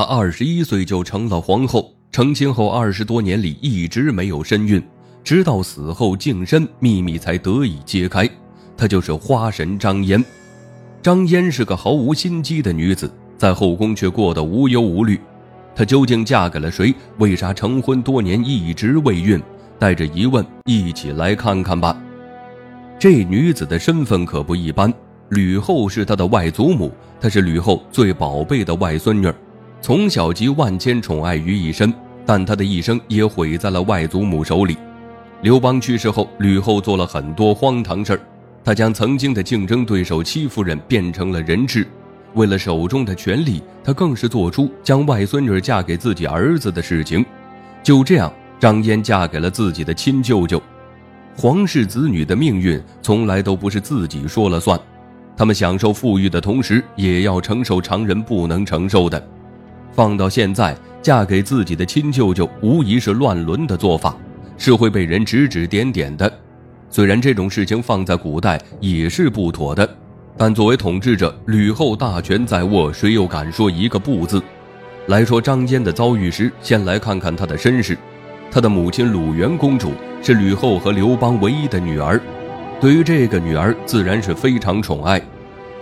她二十一岁就成了皇后，成亲后二十多年里一直没有身孕，直到死后净身，秘密才得以揭开。她就是花神张嫣。张嫣是个毫无心机的女子，在后宫却过得无忧无虑。她究竟嫁给了谁？为啥成婚多年一直未孕？带着疑问，一起来看看吧。这女子的身份可不一般，吕后是她的外祖母，她是吕后最宝贝的外孙女，从小集万千宠爱于一身。但他的一生也毁在了外祖母手里。刘邦去世后，吕后做了很多荒唐事儿，她将曾经的竞争对手戚夫人变成了人质。为了手中的权力，她更是做出将外孙女嫁给自己儿子的事情。就这样，张嫣嫁给了自己的亲舅舅。皇室子女的命运从来都不是自己说了算，他们享受富裕的同时，也要承受常人不能承受的。放到现在，嫁给自己的亲舅舅，无疑是乱伦的做法，是会被人指指点点的。虽然这种事情放在古代也是不妥的，但作为统治者，吕后大权在握，谁又敢说一个不字？来说张嫣的遭遇时，先来看看她的身世。她的母亲鲁元公主是吕后和刘邦唯一的女儿，对于这个女儿自然是非常宠爱。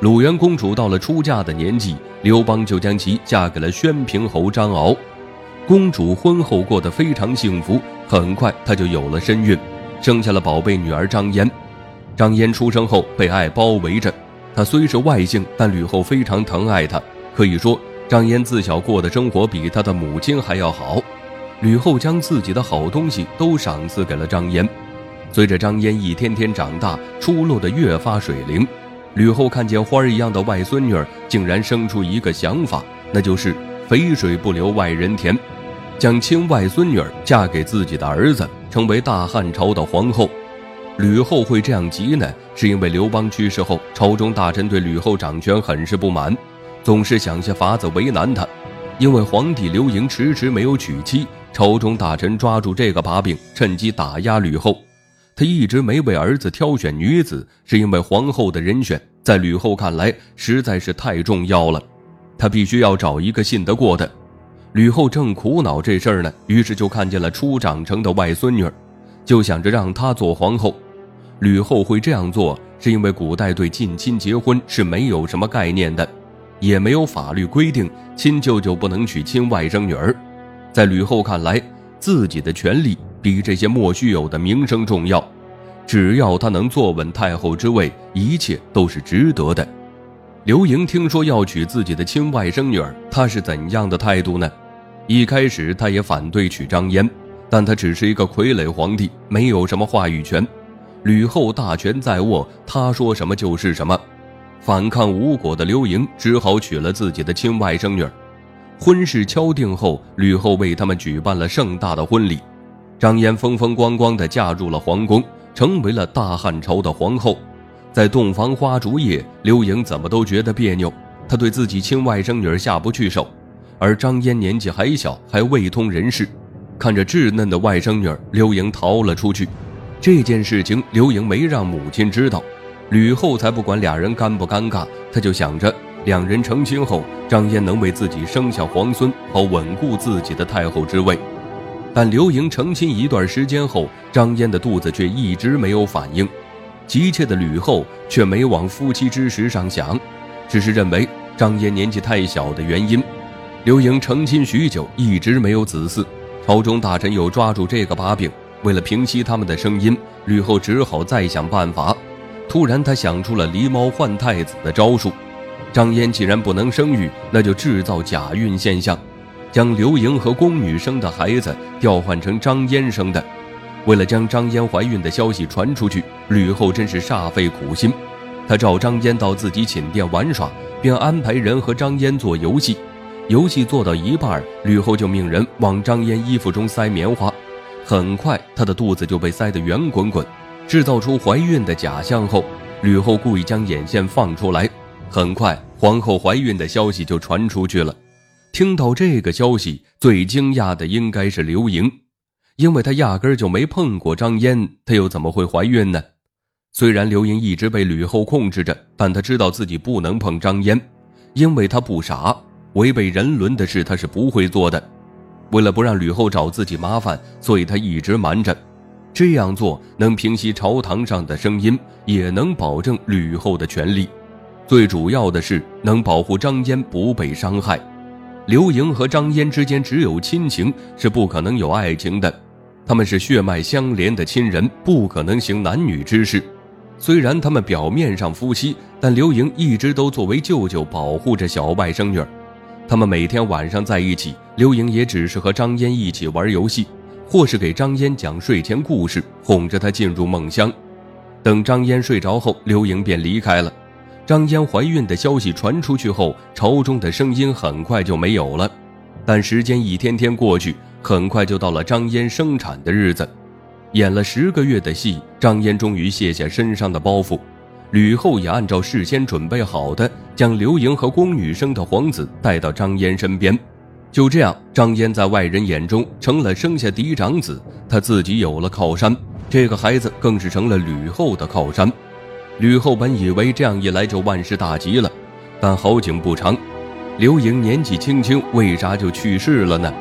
鲁元公主到了出嫁的年纪，刘邦就将其嫁给了宣平侯张敖。公主婚后过得非常幸福，很快她就有了身孕，生下了宝贝女儿张嫣。张嫣出生后被爱包围着，她虽是外姓，但吕后非常疼爱她。可以说，张嫣自小过的生活比她的母亲还要好。吕后将自己的好东西都赏赐给了张嫣。随着张嫣一天天长大，出落得越发水灵，吕后看见花儿一样的外孙女儿，竟然生出一个想法，那就是肥水不流外人田，将亲外孙女儿嫁给自己的儿子，成为大汉朝的皇后。吕后会这样急呢，是因为刘邦去世后，朝中大臣对吕后掌权很是不满，总是想些法子为难她。因为皇帝刘盈迟迟没有娶妻。朝中大臣抓住这个把柄，趁机打压吕后。他一直没为儿子挑选女子，是因为皇后的人选在吕后看来实在是太重要了，他必须要找一个信得过的。吕后正苦恼这事儿呢，于是就看见了初长成的外孙女，就想着让她做皇后。吕后会这样做，是因为古代对近亲结婚是没有什么概念的，也没有法律规定亲舅舅不能娶亲外甥女儿。在吕后看来，自己的权利比这些莫须有的名声重要。只要他能坐稳太后之位，一切都是值得的。刘盈听说要娶自己的亲外甥女儿，他是怎样的态度呢？一开始他也反对娶张嫣，但他只是一个傀儡皇帝，没有什么话语权。吕后大权在握，他说什么就是什么。反抗无果的刘盈只好娶了自己的亲外甥女儿。婚事敲定后，吕后为他们举办了盛大的婚礼，张嫣风风光光地嫁入了皇宫，成为了大汉朝的皇后。在洞房花烛夜，刘盈怎么都觉得别扭，他对自己亲外甥女儿下不去手，而张嫣年纪还小，还未通人事，看着稚嫩的外甥女儿，刘盈逃了出去。这件事情，刘盈没让母亲知道，吕后才不管俩人尴不尴尬，她就想着。两人成亲后，张嫣能为自己生下皇孙，好稳固自己的太后之位。但刘盈成亲一段时间后，张嫣的肚子却一直没有反应。急切的吕后却没往夫妻之实上想，只是认为张嫣年纪太小的原因。刘盈成亲许久，一直没有子嗣，朝中大臣又抓住这个把柄。为了平息他们的声音，吕后只好再想办法。突然，她想出了狸猫换太子的招数。张嫣既然不能生育，那就制造假孕现象，将刘盈和宫女生的孩子调换成张嫣生的。为了将张嫣怀孕的消息传出去，吕后真是煞费苦心。她召张嫣到自己寝殿玩耍，并安排人和张嫣做游戏。游戏做到一半，吕后就命人往张嫣衣服中塞棉花。很快，她的肚子就被塞得圆滚滚，制造出怀孕的假象后，吕后故意将眼线放出来。很快，皇后怀孕的消息就传出去了。听到这个消息，最惊讶的应该是刘盈，因为他压根就没碰过张嫣，他又怎么会怀孕呢？虽然刘盈一直被吕后控制着，但他知道自己不能碰张嫣，因为他不傻。违背人伦的事他是不会做的。为了不让吕后找自己麻烦，所以他一直瞒着。这样做能平息朝堂上的声音，也能保证吕后的权利。最主要的是能保护张嫣不被伤害。刘盈和张嫣之间只有亲情，是不可能有爱情的。他们是血脉相连的亲人，不可能行男女之事。虽然他们表面上夫妻，但刘盈一直都作为舅舅保护着小外甥女儿。他们每天晚上在一起，刘盈也只是和张嫣一起玩游戏，或是给张嫣讲睡前故事，哄着她进入梦乡。等张嫣睡着后，刘盈便离开了。张嫣怀孕的消息传出去后，朝中的声音很快就没有了。但时间一天天过去，很快就到了张嫣生产的日子。演了十个月的戏，张嫣终于卸下身上的包袱。吕后也按照事先准备好的，将刘盈和宫女生的皇子带到张嫣身边。就这样，张嫣在外人眼中成了生下嫡长子，她自己有了靠山，这个孩子更是成了吕后的靠山。吕后本以为这样一来就万事大吉了，但好景不长，刘盈年纪轻轻，为啥就去世了呢？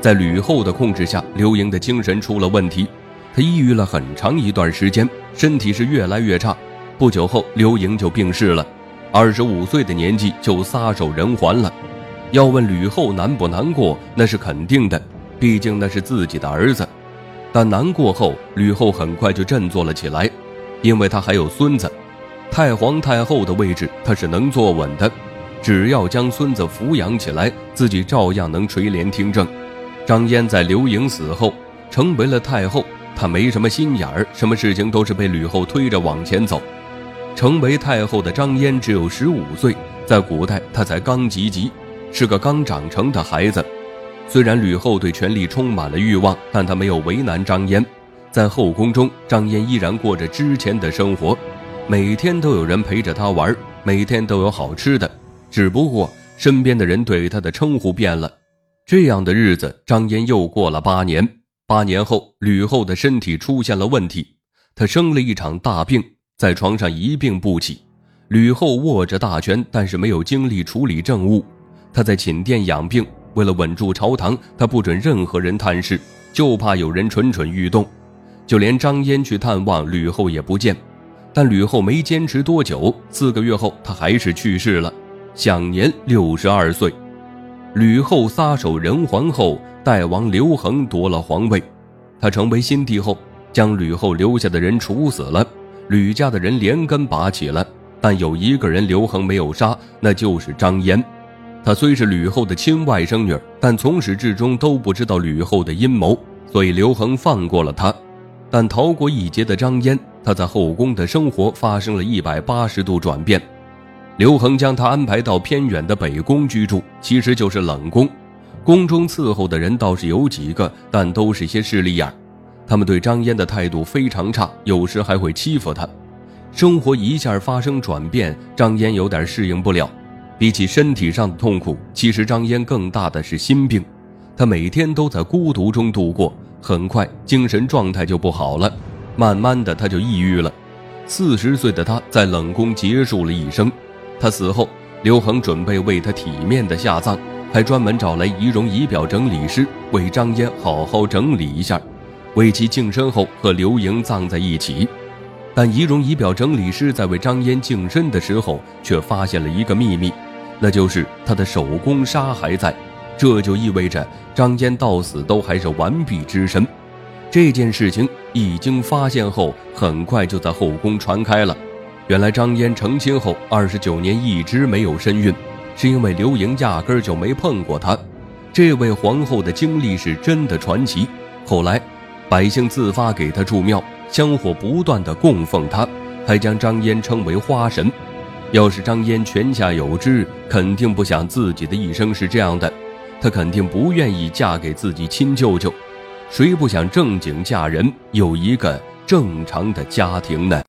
在吕后的控制下，刘盈的精神出了问题，他抑郁了很长一段时间，身体是越来越差。不久后，刘盈就病逝了，二十五岁的年纪就撒手人寰了。要问吕后难不难过，那是肯定的，毕竟那是自己的儿子。但难过后，吕后很快就振作了起来，因为他还有孙子，太皇太后的位置他是能坐稳的，只要将孙子抚养起来，自己照样能垂帘听政。张嫣在刘盈死后成为了太后，她没什么心眼儿，什么事情都是被吕后推着往前走。成为太后的张嫣只有十五岁，在古代她才刚及笄，是个刚长成的孩子。虽然吕后对权力充满了欲望，但她没有为难张嫣。在后宫中，张嫣依然过着之前的生活，每天都有人陪着她玩，每天都有好吃的。只不过身边的人对她的称呼变了。这样的日子，张嫣又过了八年。八年后，吕后的身体出现了问题，她生了一场大病。在床上一病不起，吕后握着大权，但是没有精力处理政务。她在寝殿养病，为了稳住朝堂，她不准任何人探视，就怕有人蠢蠢欲动。就连张嫣去探望吕后也不见。但吕后没坚持多久，四个月后她还是去世了，享年六十二岁。吕后撒手人寰后，代王刘恒夺了皇位，他成为新帝后，将吕后留下的人处死了。吕家的人连根拔起了，但有一个人刘恒没有杀，那就是张嫣。她虽是吕后的亲外甥女，但从始至终都不知道吕后的阴谋，所以刘恒放过了她。但逃过一劫的张嫣，她在后宫的生活发生了一百八十度转变。刘恒将她安排到偏远的北宫居住，其实就是冷宫。宫中伺候的人倒是有几个，但都是些势利眼。他们对张嫣的态度非常差，有时还会欺负她。生活一下发生转变，张嫣有点适应不了。比起身体上的痛苦，其实张嫣更大的是心病。她每天都在孤独中度过，很快精神状态就不好了。慢慢的，他就抑郁了。四十岁的他在冷宫结束了一生。他死后，刘恒准备为他体面的下葬，还专门找来仪容仪表整理师为张嫣好好整理一下。为其净身后，和刘盈葬在一起。但仪容仪表整理师在为张嫣净身的时候，却发现了一个秘密，那就是他的手工纱还在。这就意味着张嫣到死都还是完璧之身。这件事情一经发现后，很快就在后宫传开了。原来张嫣成亲后二十九年一直没有身孕，是因为刘盈压根就没碰过她。这位皇后的经历是真的传奇。后来。百姓自发给她筑庙，香火不断的供奉她，还将张嫣称为花神。要是张嫣泉下有知，肯定不想自己的一生是这样的，她肯定不愿意嫁给自己亲舅舅。谁不想正经嫁人，有一个正常的家庭呢？